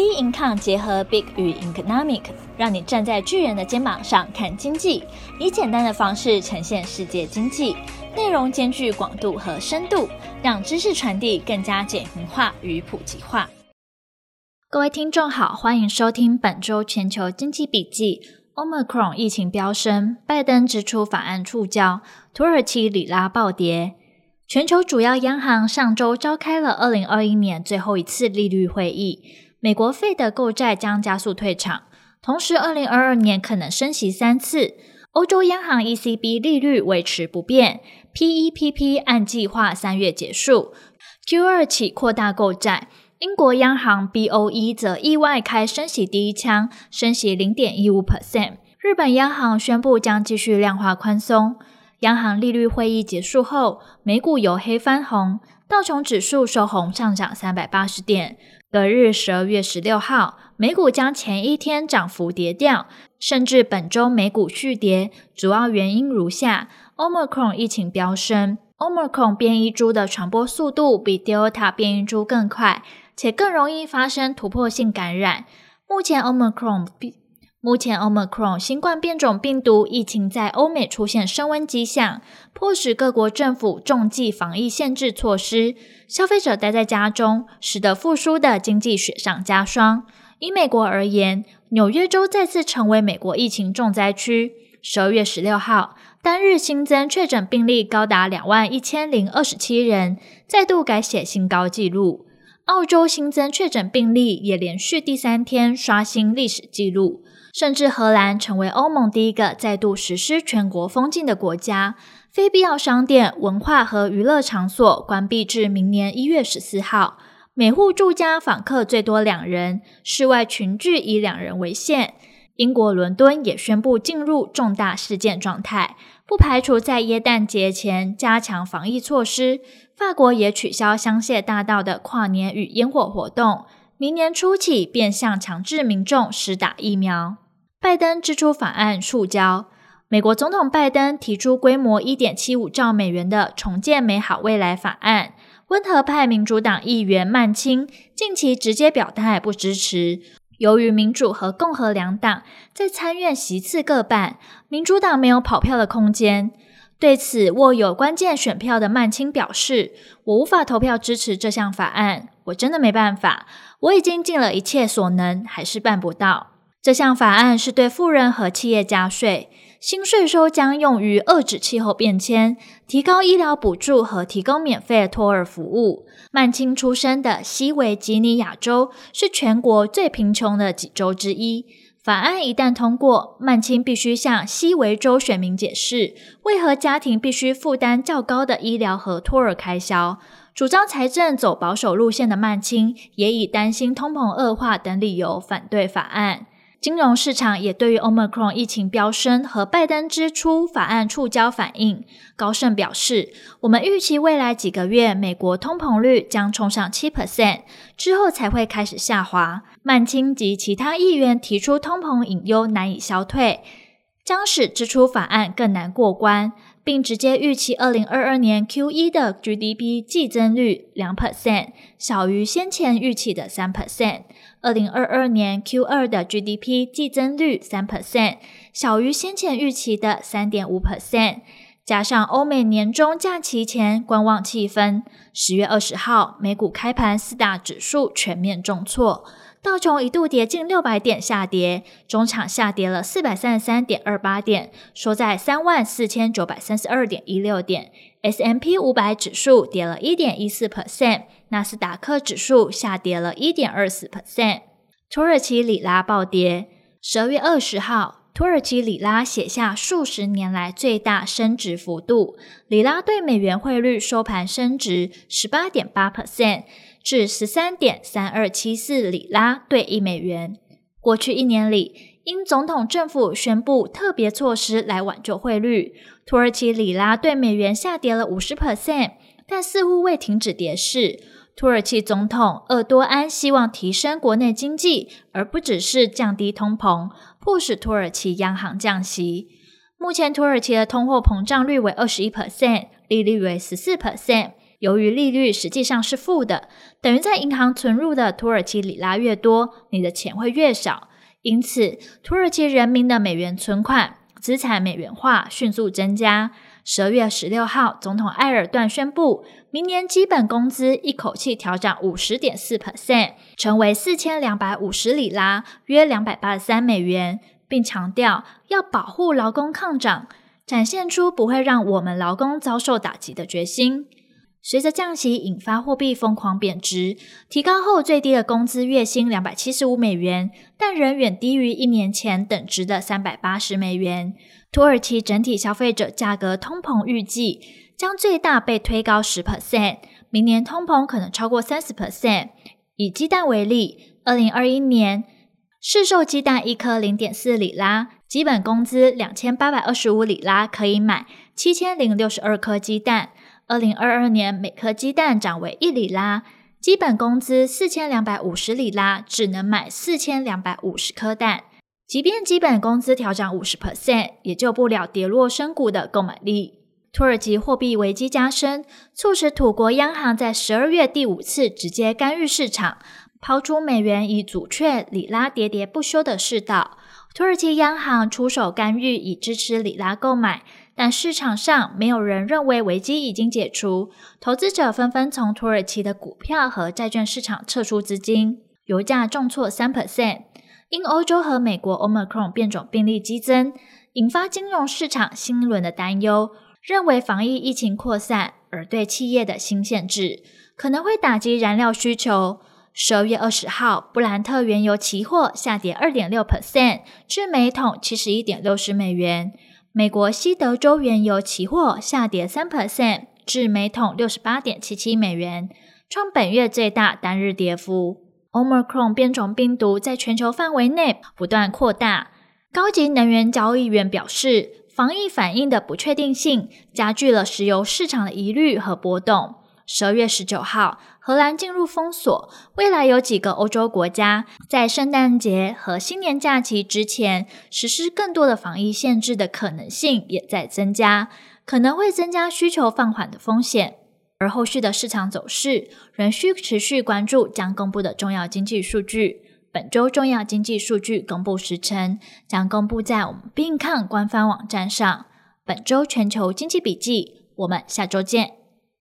B Income 结合 Big 与 Economic，让你站在巨人的肩膀上看经济，以简单的方式呈现世界经济，内容兼具广度和深度，让知识传递更加简明化与普及化。各位听众好，欢迎收听本周全球经济笔记。Omicron 疫情飙升，拜登支出法案触礁，土耳其里拉暴跌。全球主要央行上周召开了二零二一年最后一次利率会议。美国费的购债将加速退场，同时，二零二二年可能升息三次。欧洲央行 ECB 利率维持不变，PEPP 按计划三月结束，Q 二起扩大购债。英国央行 BOE 则意外开升息第一枪，升息零点一五 percent。日本央行宣布将继续量化宽松。央行利率会议结束后，美股由黑翻红，道琼指数收红上涨三百八十点。隔日，十二月十六号，美股将前一天涨幅跌掉，甚至本周美股续跌。主要原因如下：Omicron 疫情飙升，Omicron 变异株的传播速度比 Delta 变异株更快，且更容易发生突破性感染。目前 Omicron 目前，Omicron 新冠变种病毒疫情在欧美出现升温迹象，迫使各国政府重计防疫限制措施，消费者待在家中，使得复苏的经济雪上加霜。以美国而言，纽约州再次成为美国疫情重灾区。十二月十六号，单日新增确诊病例高达两万一千零二十七人，再度改写新高纪录。澳洲新增确诊病例也连续第三天刷新历史纪录。甚至荷兰成为欧盟第一个再度实施全国封禁的国家，非必要商店、文化和娱乐场所关闭至明年一月十四号。每户住家访客最多两人，室外群聚以两人为限。英国伦敦也宣布进入重大事件状态，不排除在耶诞节前加强防疫措施。法国也取消香榭大道的跨年与烟火活动。明年初起变相强制民众施打疫苗。拜登支出法案触礁。美国总统拜登提出规模一点七五兆美元的重建美好未来法案，温和派民主党议员曼青近期直接表态不支持。由于民主和共和两党在参院席次各半，民主党没有跑票的空间。对此，握有关键选票的曼青表示：“我无法投票支持这项法案，我真的没办法。我已经尽了一切所能，还是办不到。这项法案是对富人和企业加税，新税收将用于遏制气候变迁、提高医疗补助和提供免费托儿服务。”曼青出生的西维吉尼亚州是全国最贫穷的几州之一。法案一旦通过，曼青必须向西维州选民解释，为何家庭必须负担较高的医疗和托儿开销。主张财政走保守路线的曼青，也以担心通膨恶化等理由反对法案。金融市场也对于 Omicron 疫情飙升和拜登支出法案触礁反应。高盛表示，我们预期未来几个月美国通膨率将冲上七 percent，之后才会开始下滑。曼青及其他议员提出通膨隐忧难以消退，将使支出法案更难过关，并直接预期二零二二年 Q 一的 GDP 季增率两 percent，小于先前预期的三 percent。二零二二年 Q 二的 GDP 季增率三 percent，小于先前预期的三点五 percent。加上欧美年终假期前观望气氛，十月二十号美股开盘四大指数全面重挫，道琼一度跌近六百点下跌，中场下跌了四百三十三点二八点，收在三万四千九百三十二点一六点。S M P 五百指数跌了一点一四 percent。纳斯达克指数下跌了一点二四 percent，土耳其里拉暴跌。十二月二十号，土耳其里拉写下数十年来最大升值幅度，里拉对美元汇率收盘升值十八点八 percent，至十三点三二七四里拉兑一美元。过去一年里，因总统政府宣布特别措施来挽救汇率，土耳其里拉对美元下跌了五十 percent，但似乎未停止跌势。土耳其总统厄多安希望提升国内经济，而不只是降低通膨，迫使土耳其央行降息。目前土耳其的通货膨胀率为二十一 percent，利率为十四 percent。由于利率实际上是负的，等于在银行存入的土耳其里拉越多，你的钱会越少。因此，土耳其人民的美元存款资产美元化迅速增加。十二月十六号，总统埃尔段宣布，明年基本工资一口气调涨五十点四 percent，成为四千两百五十里拉，约两百八十三美元，并强调要保护劳工抗涨，展现出不会让我们劳工遭受打击的决心。随着降息引发货币疯狂贬值，提高后最低的工资月薪两百七十五美元，但仍远低于一年前等值的三百八十美元。土耳其整体消费者价格通膨预计将最大被推高十 percent，明年通膨可能超过三十 percent。以鸡蛋为例，二零二一年市售鸡蛋一颗零点四里拉，基本工资两千八百二十五里拉可以买七千零六十二颗鸡蛋。二零二二年，每颗鸡蛋涨为一里拉，基本工资四千两百五十里拉，只能买四千两百五十颗蛋。即便基本工资调涨五十 percent，也救不了跌落深谷的购买力。土耳其货币危机加深，促使土国央行在十二月第五次直接干预市场，抛出美元以阻却里拉喋喋不休的世道。土耳其央行出手干预，以支持里拉购买。但市场上没有人认为危机已经解除，投资者纷纷从土耳其的股票和债券市场撤出资金，油价重挫三 percent。因欧洲和美国 Omicron 变种病例激增，引发金融市场新一轮的担忧，认为防疫疫情扩散而对企业的新限制可能会打击燃料需求。十二月二十号，布兰特原油期货下跌二点六 percent，至每桶七十一点六十美元。美国西德州原油期货下跌三 percent，至每桶六十八点七七美元，创本月最大单日跌幅。Omicron 变种病毒在全球范围内不断扩大。高级能源交易员表示，防疫反应的不确定性加剧了石油市场的疑虑和波动。十二月十九号，荷兰进入封锁，未来有几个欧洲国家在圣诞节和新年假期之前实施更多的防疫限制的可能性也在增加，可能会增加需求放缓的风险。而后续的市场走势仍需持续关注将公布的重要经济数据。本周重要经济数据公布时程将公布在我们并抗官方网站上。本周全球经济笔记，我们下周见。